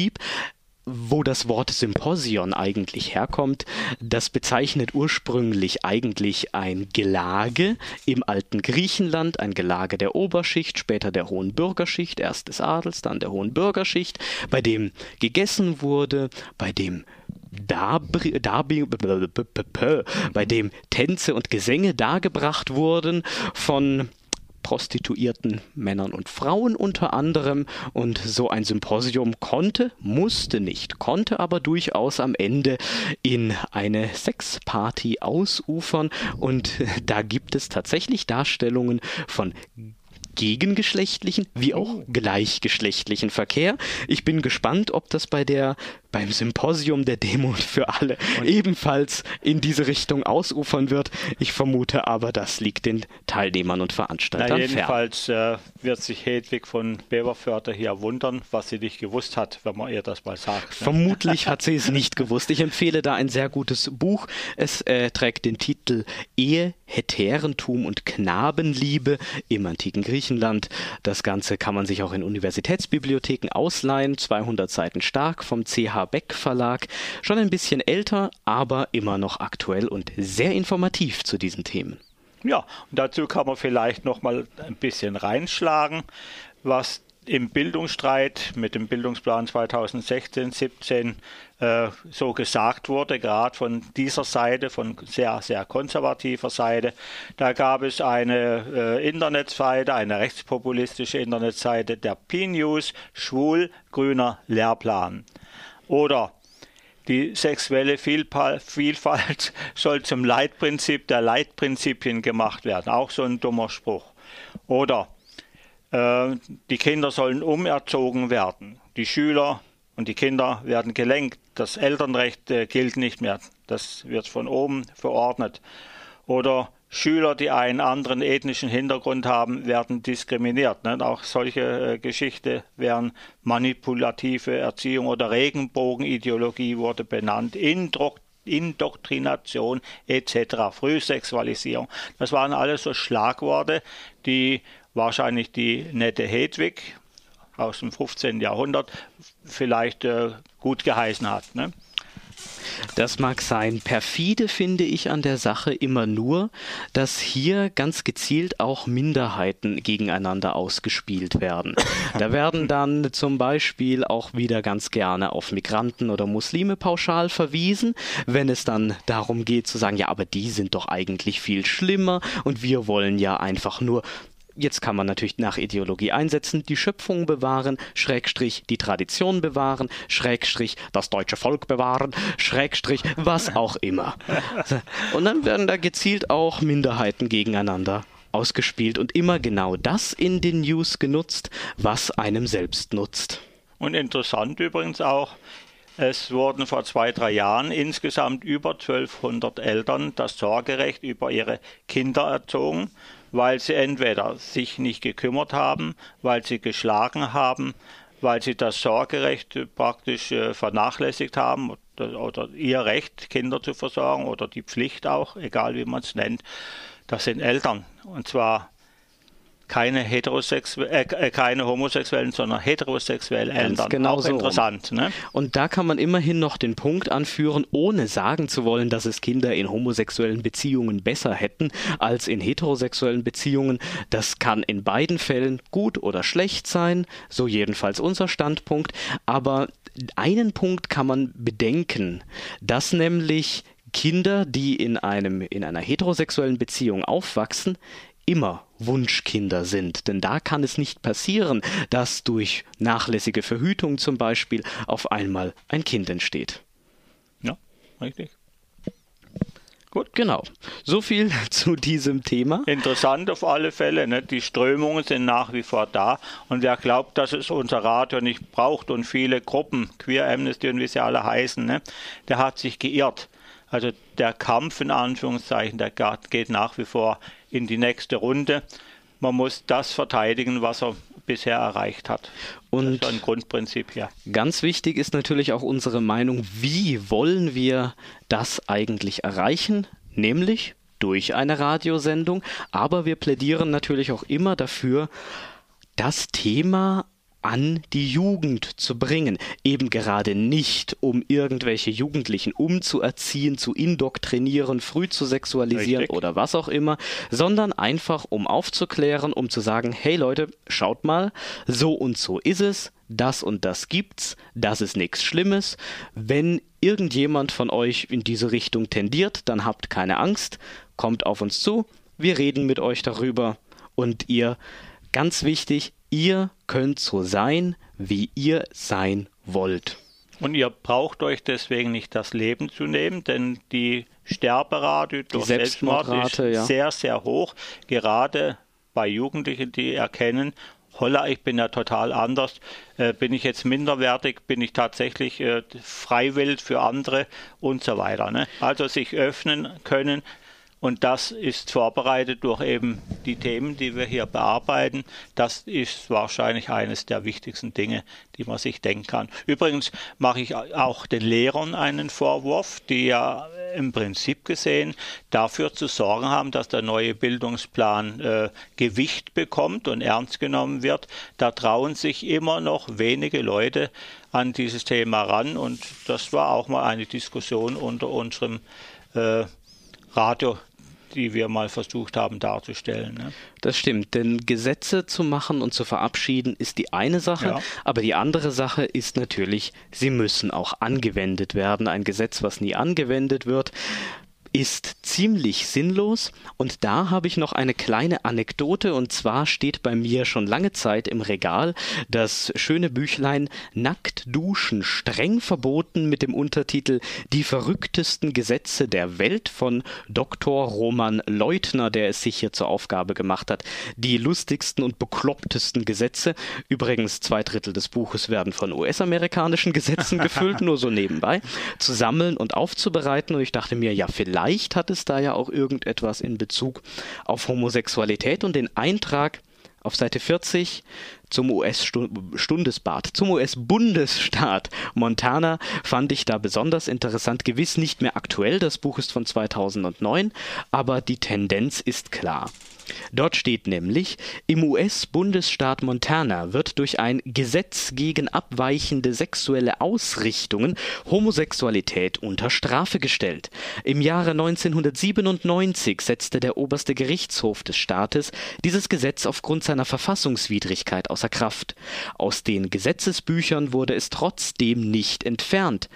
wo das Wort Symposion eigentlich herkommt. Das bezeichnet ursprünglich eigentlich ein Gelage im alten Griechenland, ein Gelage der Oberschicht, später der hohen Bürgerschicht, erst des Adels, dann der hohen Bürgerschicht, bei dem gegessen wurde, bei dem Darbi, Darbi, bei dem Tänze und Gesänge dargebracht wurden von prostituierten Männern und Frauen unter anderem. Und so ein Symposium konnte, musste nicht, konnte aber durchaus am Ende in eine Sexparty ausufern. Und da gibt es tatsächlich Darstellungen von gegengeschlechtlichen wie auch oh. gleichgeschlechtlichen Verkehr. Ich bin gespannt, ob das bei der beim Symposium der Demo für alle und ebenfalls in diese Richtung ausufern wird. Ich vermute aber, das liegt den Teilnehmern und Veranstaltern Na, jedenfalls äh, wird sich Hedwig von Beverförder hier wundern, was sie nicht gewusst hat, wenn man ihr das mal sagt. Ne? Vermutlich hat sie es nicht gewusst. Ich empfehle da ein sehr gutes Buch. Es äh, trägt den Titel Ehe, Heterentum und Knabenliebe im antiken Griechenland. Das Ganze kann man sich auch in Universitätsbibliotheken ausleihen. 200 Seiten stark vom CH Beck Verlag. Schon ein bisschen älter, aber immer noch aktuell und sehr informativ zu diesen Themen. Ja, und dazu kann man vielleicht noch mal ein bisschen reinschlagen, was im Bildungsstreit mit dem Bildungsplan 2016-17 äh, so gesagt wurde, gerade von dieser Seite, von sehr, sehr konservativer Seite. Da gab es eine äh, Internetseite, eine rechtspopulistische Internetseite, der P-News, schwul, grüner Lehrplan. Oder die sexuelle Vielfalt soll zum Leitprinzip der Leitprinzipien gemacht werden. Auch so ein dummer Spruch. Oder äh, die Kinder sollen umerzogen werden. Die Schüler und die Kinder werden gelenkt. Das Elternrecht äh, gilt nicht mehr. Das wird von oben verordnet. Oder Schüler, die einen anderen ethnischen Hintergrund haben, werden diskriminiert. Ne? Auch solche äh, Geschichte wären manipulative Erziehung oder Regenbogenideologie wurde benannt, Indruck Indoktrination etc., Frühsexualisierung. Das waren alles so Schlagworte, die wahrscheinlich die nette Hedwig aus dem 15. Jahrhundert vielleicht äh, gut geheißen hat. Ne? Das mag sein. Perfide finde ich an der Sache immer nur, dass hier ganz gezielt auch Minderheiten gegeneinander ausgespielt werden. Da werden dann zum Beispiel auch wieder ganz gerne auf Migranten oder Muslime pauschal verwiesen, wenn es dann darum geht zu sagen, ja, aber die sind doch eigentlich viel schlimmer und wir wollen ja einfach nur Jetzt kann man natürlich nach Ideologie einsetzen, die Schöpfung bewahren, Schrägstrich die Tradition bewahren, Schrägstrich das deutsche Volk bewahren, Schrägstrich was auch immer. Und dann werden da gezielt auch Minderheiten gegeneinander ausgespielt und immer genau das in den News genutzt, was einem selbst nutzt. Und interessant übrigens auch, es wurden vor zwei, drei Jahren insgesamt über 1200 Eltern das Sorgerecht über ihre Kinder erzogen weil sie entweder sich nicht gekümmert haben, weil sie geschlagen haben, weil sie das Sorgerecht praktisch äh, vernachlässigt haben oder, oder, ihr Recht, Kinder zu versorgen oder die Pflicht auch, egal wie man es nennt. Das sind Eltern und zwar keine, heterosexu äh, äh, keine homosexuellen, sondern heterosexuelle Eltern. Genau Auch interessant. Ne? Und da kann man immerhin noch den Punkt anführen, ohne sagen zu wollen, dass es Kinder in homosexuellen Beziehungen besser hätten als in heterosexuellen Beziehungen. Das kann in beiden Fällen gut oder schlecht sein, so jedenfalls unser Standpunkt. Aber einen Punkt kann man bedenken, dass nämlich Kinder, die in einem in einer heterosexuellen Beziehung aufwachsen, immer Wunschkinder sind. Denn da kann es nicht passieren, dass durch nachlässige Verhütung zum Beispiel auf einmal ein Kind entsteht. Ja, richtig. Gut. Genau. So viel zu diesem Thema. Interessant auf alle Fälle. Ne? Die Strömungen sind nach wie vor da. Und wer glaubt, dass es unser Radio nicht braucht und viele Gruppen, Queer Amnesty und wie sie alle heißen, ne? der hat sich geirrt. Also der Kampf in Anführungszeichen, der geht nach wie vor in die nächste Runde. Man muss das verteidigen, was er bisher erreicht hat. Und das ist ein Grundprinzip, ja. Ganz wichtig ist natürlich auch unsere Meinung, wie wollen wir das eigentlich erreichen? Nämlich durch eine Radiosendung, aber wir plädieren natürlich auch immer dafür, das Thema an die Jugend zu bringen. Eben gerade nicht, um irgendwelche Jugendlichen umzuerziehen, zu indoktrinieren, früh zu sexualisieren Richtig. oder was auch immer, sondern einfach um aufzuklären, um zu sagen, hey Leute, schaut mal, so und so ist es, das und das gibt's, das ist nichts Schlimmes. Wenn irgendjemand von euch in diese Richtung tendiert, dann habt keine Angst, kommt auf uns zu, wir reden mit euch darüber und ihr, ganz wichtig, Ihr könnt so sein, wie ihr sein wollt. Und ihr braucht euch deswegen nicht das Leben zu nehmen, denn die Sterberate durch Selbstmord ist ja. sehr, sehr hoch. Gerade bei Jugendlichen, die erkennen, holla, ich bin ja total anders, äh, bin ich jetzt minderwertig, bin ich tatsächlich äh, freiwillig für andere und so weiter. Ne? Also sich öffnen können, und das ist vorbereitet durch eben die Themen, die wir hier bearbeiten. Das ist wahrscheinlich eines der wichtigsten Dinge, die man sich denken kann. Übrigens mache ich auch den Lehrern einen Vorwurf, die ja im Prinzip gesehen dafür zu sorgen haben, dass der neue Bildungsplan äh, Gewicht bekommt und ernst genommen wird. Da trauen sich immer noch wenige Leute an dieses Thema ran und das war auch mal eine Diskussion unter unserem äh, Radio die wir mal versucht haben darzustellen. Ne? Das stimmt, denn Gesetze zu machen und zu verabschieden ist die eine Sache, ja. aber die andere Sache ist natürlich, sie müssen auch angewendet werden. Ein Gesetz, was nie angewendet wird, ist ziemlich sinnlos. Und da habe ich noch eine kleine Anekdote. Und zwar steht bei mir schon lange Zeit im Regal das schöne Büchlein Nackt duschen streng verboten mit dem Untertitel Die verrücktesten Gesetze der Welt von Dr. Roman Leutner, der es sich hier zur Aufgabe gemacht hat, die lustigsten und beklopptesten Gesetze, übrigens zwei Drittel des Buches werden von US-amerikanischen Gesetzen gefüllt, nur so nebenbei, zu sammeln und aufzubereiten. Und ich dachte mir, ja vielleicht vielleicht hat es da ja auch irgendetwas in Bezug auf Homosexualität und den Eintrag auf Seite 40 zum US-Stundesbad, zum US-Bundesstaat Montana fand ich da besonders interessant. Gewiss nicht mehr aktuell, das Buch ist von 2009, aber die Tendenz ist klar. Dort steht nämlich, im US-Bundesstaat Montana wird durch ein Gesetz gegen abweichende sexuelle Ausrichtungen Homosexualität unter Strafe gestellt. Im Jahre 1997 setzte der oberste Gerichtshof des Staates dieses Gesetz aufgrund seiner Verfassungswidrigkeit außer Kraft. Aus den Gesetzesbüchern wurde es trotzdem nicht entfernt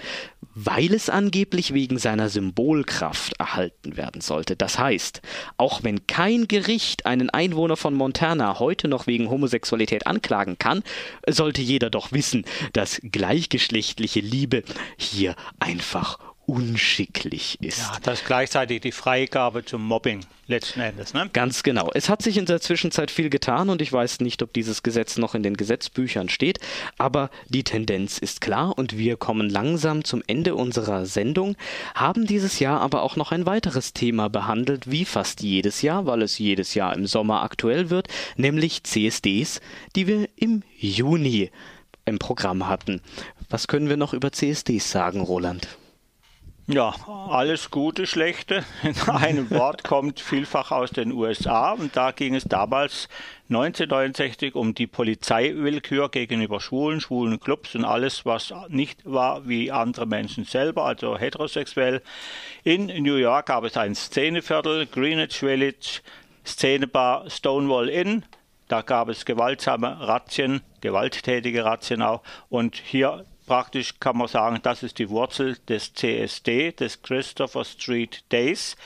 weil es angeblich wegen seiner Symbolkraft erhalten werden sollte. Das heißt, auch wenn kein Gericht einen Einwohner von Montana heute noch wegen Homosexualität anklagen kann, sollte jeder doch wissen, dass gleichgeschlechtliche Liebe hier einfach unschicklich ist. Ja, das ist gleichzeitig die Freigabe zum Mobbing letzten Endes. Ne? Ganz genau. Es hat sich in der Zwischenzeit viel getan und ich weiß nicht, ob dieses Gesetz noch in den Gesetzbüchern steht, aber die Tendenz ist klar und wir kommen langsam zum Ende unserer Sendung, haben dieses Jahr aber auch noch ein weiteres Thema behandelt, wie fast jedes Jahr, weil es jedes Jahr im Sommer aktuell wird, nämlich CSDs, die wir im Juni im Programm hatten. Was können wir noch über CSDs sagen, Roland? Ja, alles Gute, Schlechte. In einem Wort kommt vielfach aus den USA und da ging es damals 1969 um die Polizeiwillkür gegenüber Schwulen, schwulen Clubs und alles, was nicht war wie andere Menschen selber, also heterosexuell. In New York gab es ein Szeneviertel, Greenwich Village, Szenebar Stonewall Inn. Da gab es gewaltsame Razzien, gewalttätige Razzien auch. Und hier praktisch kann man sagen, das ist die Wurzel des CSD, des Christopher Street Days.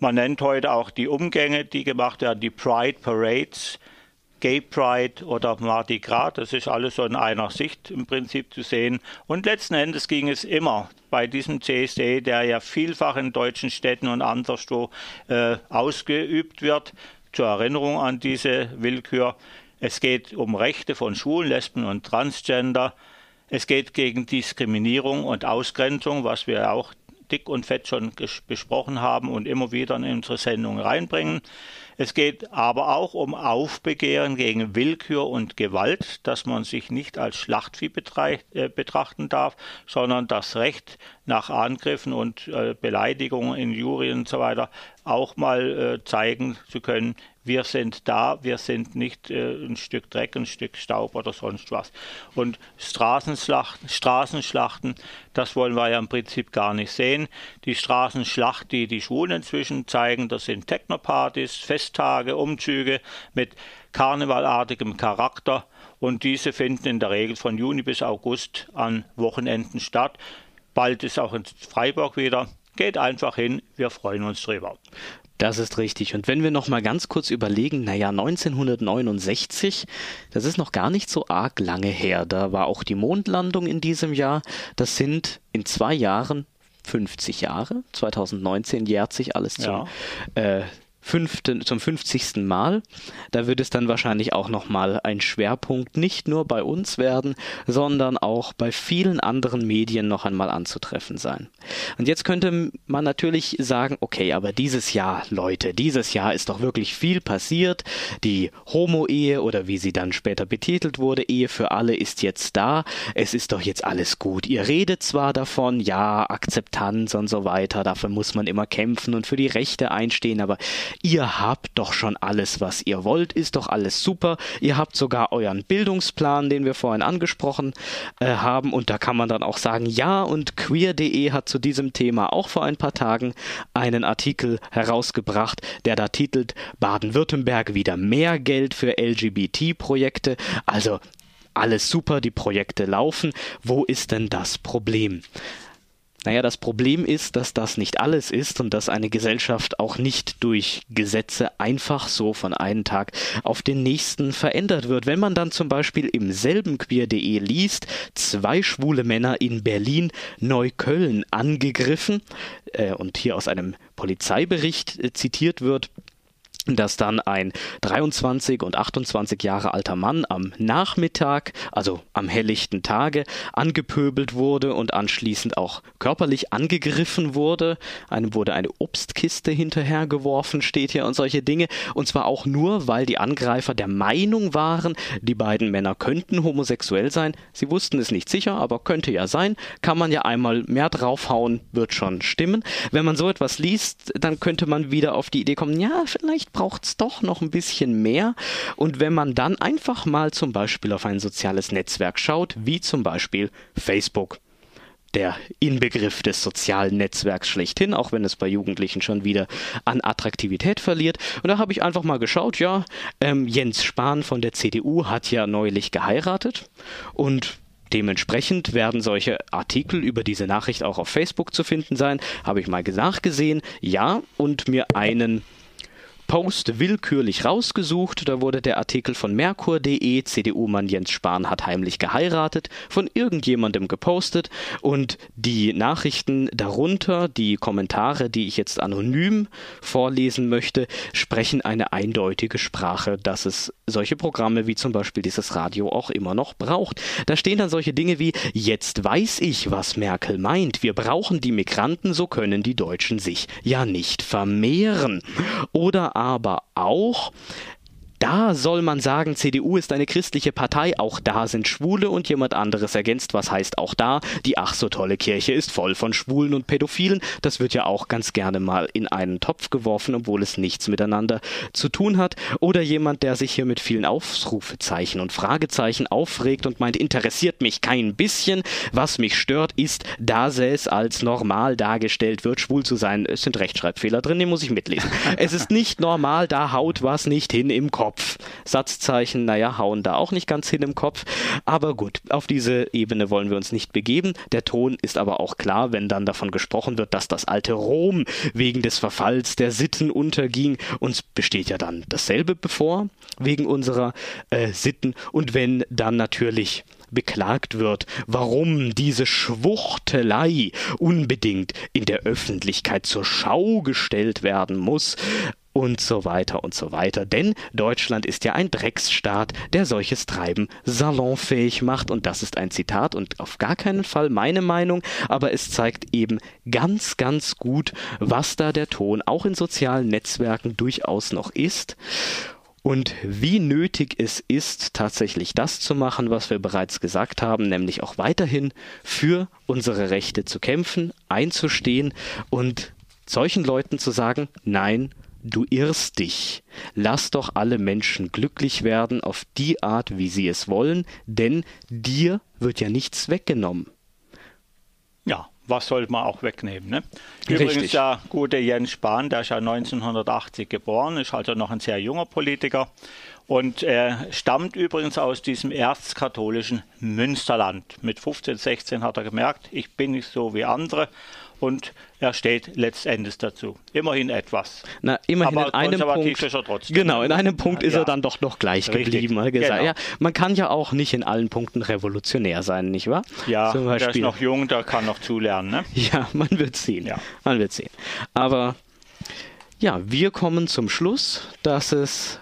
Man nennt heute auch die Umgänge, die gemacht werden, die Pride Parades, Gay Pride oder Mardi Gras. Das ist alles so in einer Sicht im Prinzip zu sehen. Und letzten Endes ging es immer bei diesem CSD, der ja vielfach in deutschen Städten und anderswo äh, ausgeübt wird, zur Erinnerung an diese Willkür. Es geht um Rechte von Schwulen, Lesben und Transgender. Es geht gegen Diskriminierung und Ausgrenzung, was wir auch dick und fett schon besprochen haben und immer wieder in unsere Sendung reinbringen. Es geht aber auch um Aufbegehren gegen Willkür und Gewalt, dass man sich nicht als Schlachtvieh äh, betrachten darf, sondern das Recht nach Angriffen und äh, Beleidigungen, Injurien und so weiter auch mal äh, zeigen zu können, wir sind da, wir sind nicht äh, ein Stück Dreck, ein Stück Staub oder sonst was. Und Straßenschlachten, Straßenschlachten, das wollen wir ja im Prinzip gar nicht sehen. Die Straßenschlacht, die die Schwulen inzwischen zeigen, das sind Technopartys, Festtage, Umzüge mit karnevalartigem Charakter und diese finden in der Regel von Juni bis August an Wochenenden statt. Bald ist auch in Freiburg wieder. Geht einfach hin, wir freuen uns drüber. Das ist richtig. Und wenn wir noch mal ganz kurz überlegen, naja, 1969, das ist noch gar nicht so arg lange her. Da war auch die Mondlandung in diesem Jahr. Das sind in zwei Jahren 50 Jahre. 2019 jährt sich alles zum ja. äh, fünften, zum 50. Mal. Da wird es dann wahrscheinlich auch nochmal ein Schwerpunkt nicht nur bei uns werden, sondern auch bei vielen anderen Medien noch einmal anzutreffen sein. Und jetzt könnte man natürlich sagen, okay, aber dieses Jahr, Leute, dieses Jahr ist doch wirklich viel passiert. Die Homo-Ehe oder wie sie dann später betitelt wurde, Ehe für alle ist jetzt da. Es ist doch jetzt alles gut. Ihr redet zwar davon, ja, Akzeptanz und so weiter, dafür muss man immer kämpfen und für die Rechte einstehen, aber ihr habt doch schon alles, was ihr wollt, ist doch alles super. Ihr habt sogar euren Bildungsplan, den wir vorhin angesprochen äh, haben. Und da kann man dann auch sagen, ja, und queer.de hat zu diesem Thema auch vor ein paar Tagen einen Artikel herausgebracht, der da titelt Baden-Württemberg wieder mehr Geld für LGBT-Projekte. Also alles super, die Projekte laufen. Wo ist denn das Problem? Naja, das Problem ist, dass das nicht alles ist und dass eine Gesellschaft auch nicht durch Gesetze einfach so von einem Tag auf den nächsten verändert wird. Wenn man dann zum Beispiel im selben queer.de liest, zwei schwule Männer in Berlin Neukölln angegriffen äh, und hier aus einem Polizeibericht äh, zitiert wird, dass dann ein 23 und 28 Jahre alter Mann am Nachmittag, also am helllichten Tage, angepöbelt wurde und anschließend auch körperlich angegriffen wurde. Einem wurde eine Obstkiste hinterhergeworfen, steht hier und solche Dinge. Und zwar auch nur, weil die Angreifer der Meinung waren, die beiden Männer könnten homosexuell sein. Sie wussten es nicht sicher, aber könnte ja sein. Kann man ja einmal mehr draufhauen, wird schon stimmen. Wenn man so etwas liest, dann könnte man wieder auf die Idee kommen, ja, vielleicht braucht es doch noch ein bisschen mehr. Und wenn man dann einfach mal zum Beispiel auf ein soziales Netzwerk schaut, wie zum Beispiel Facebook, der Inbegriff des sozialen Netzwerks schlechthin, auch wenn es bei Jugendlichen schon wieder an Attraktivität verliert. Und da habe ich einfach mal geschaut, ja, ähm, Jens Spahn von der CDU hat ja neulich geheiratet und Dementsprechend werden solche Artikel über diese Nachricht auch auf Facebook zu finden sein. Habe ich mal nachgesehen, ja, und mir einen Post willkürlich rausgesucht. Da wurde der Artikel von Merkur.de, CDU-Mann Jens Spahn hat heimlich geheiratet, von irgendjemandem gepostet und die Nachrichten darunter, die Kommentare, die ich jetzt anonym vorlesen möchte, sprechen eine eindeutige Sprache, dass es solche Programme wie zum Beispiel dieses Radio auch immer noch braucht. Da stehen dann solche Dinge wie Jetzt weiß ich, was Merkel meint. Wir brauchen die Migranten, so können die Deutschen sich ja nicht vermehren. Oder aber auch, da soll man sagen, CDU ist eine christliche Partei, auch da sind Schwule und jemand anderes ergänzt, was heißt auch da, die ach so tolle Kirche ist voll von Schwulen und Pädophilen. Das wird ja auch ganz gerne mal in einen Topf geworfen, obwohl es nichts miteinander zu tun hat. Oder jemand, der sich hier mit vielen Aufrufezeichen und Fragezeichen aufregt und meint, interessiert mich kein bisschen. Was mich stört, ist, dass es als normal dargestellt wird, schwul zu sein. Es sind Rechtschreibfehler drin, den muss ich mitlesen. es ist nicht normal, da haut was nicht hin im Kopf. Kopf. Satzzeichen, naja, hauen da auch nicht ganz hin im Kopf. Aber gut, auf diese Ebene wollen wir uns nicht begeben. Der Ton ist aber auch klar, wenn dann davon gesprochen wird, dass das alte Rom wegen des Verfalls der Sitten unterging. Uns besteht ja dann dasselbe bevor, wegen unserer äh, Sitten. Und wenn dann natürlich beklagt wird, warum diese Schwuchtelei unbedingt in der Öffentlichkeit zur Schau gestellt werden muss, und so weiter und so weiter. Denn Deutschland ist ja ein Drecksstaat, der solches Treiben salonfähig macht. Und das ist ein Zitat und auf gar keinen Fall meine Meinung, aber es zeigt eben ganz, ganz gut, was da der Ton auch in sozialen Netzwerken durchaus noch ist und wie nötig es ist, tatsächlich das zu machen, was wir bereits gesagt haben, nämlich auch weiterhin für unsere Rechte zu kämpfen, einzustehen und solchen Leuten zu sagen, nein, du irrst dich. Lass doch alle Menschen glücklich werden auf die Art, wie sie es wollen, denn dir wird ja nichts weggenommen. Ja, was sollte man auch wegnehmen? Ne? Übrigens Richtig. der gute Jens Spahn, der ist ja 1980 geboren, ist also noch ein sehr junger Politiker und er stammt übrigens aus diesem erzkatholischen Münsterland. Mit 15, 16 hat er gemerkt, ich bin nicht so wie andere und er steht letztendlich dazu. Immerhin etwas. Na, immerhin Aber in einem Punkt. Ist er trotzdem. Genau, in einem Punkt ist ja. er dann doch noch gleich Richtig. geblieben. Genau. Ja, man kann ja auch nicht in allen Punkten revolutionär sein, nicht wahr? Ja, der ist noch jung, der kann noch zulernen. Ne? Ja, man wird sehen. Ja. Man wird sehen. Aber ja, wir kommen zum Schluss, dass es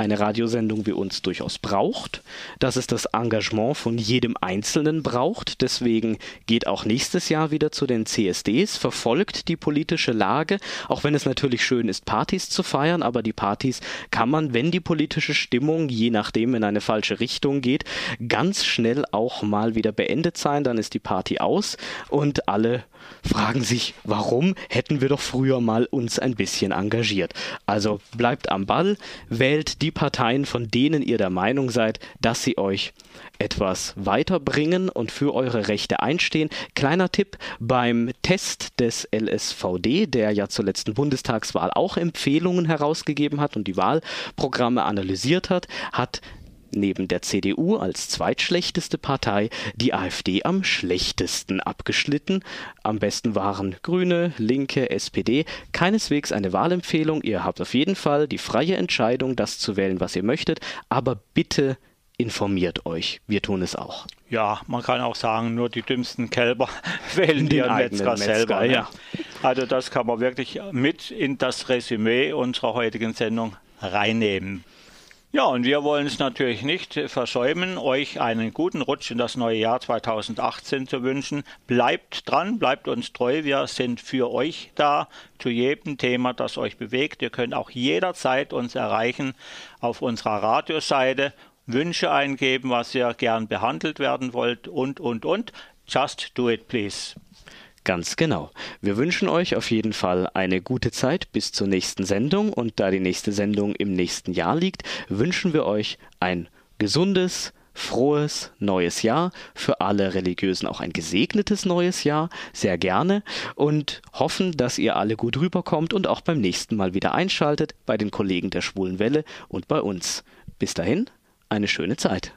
eine Radiosendung wie uns durchaus braucht, dass es das Engagement von jedem Einzelnen braucht. Deswegen geht auch nächstes Jahr wieder zu den CSDs, verfolgt die politische Lage, auch wenn es natürlich schön ist, Partys zu feiern, aber die Partys kann man, wenn die politische Stimmung je nachdem in eine falsche Richtung geht, ganz schnell auch mal wieder beendet sein, dann ist die Party aus und alle fragen sich, warum hätten wir doch früher mal uns ein bisschen engagiert. Also bleibt am Ball, wählt die Parteien, von denen ihr der Meinung seid, dass sie euch etwas weiterbringen und für eure Rechte einstehen. Kleiner Tipp beim Test des LSVD, der ja zur letzten Bundestagswahl auch Empfehlungen herausgegeben hat und die Wahlprogramme analysiert hat, hat neben der CDU als zweitschlechteste Partei die AfD am schlechtesten abgeschnitten. Am besten waren Grüne, Linke, SPD. Keineswegs eine Wahlempfehlung. Ihr habt auf jeden Fall die freie Entscheidung, das zu wählen, was ihr möchtet. Aber bitte informiert euch. Wir tun es auch. Ja, man kann auch sagen, nur die dümmsten Kälber wählen den ihren Metzger, Metzger selber. Ja. Also das kann man wirklich mit in das Resümee unserer heutigen Sendung reinnehmen. Ja, und wir wollen es natürlich nicht versäumen, euch einen guten Rutsch in das neue Jahr 2018 zu wünschen. Bleibt dran, bleibt uns treu. Wir sind für euch da zu jedem Thema, das euch bewegt. Ihr könnt auch jederzeit uns erreichen auf unserer Radioseite, Wünsche eingeben, was ihr gern behandelt werden wollt und, und, und. Just do it, please. Ganz genau. Wir wünschen euch auf jeden Fall eine gute Zeit bis zur nächsten Sendung und da die nächste Sendung im nächsten Jahr liegt, wünschen wir euch ein gesundes, frohes neues Jahr, für alle Religiösen auch ein gesegnetes neues Jahr, sehr gerne und hoffen, dass ihr alle gut rüberkommt und auch beim nächsten Mal wieder einschaltet bei den Kollegen der Schwulen Welle und bei uns. Bis dahin, eine schöne Zeit.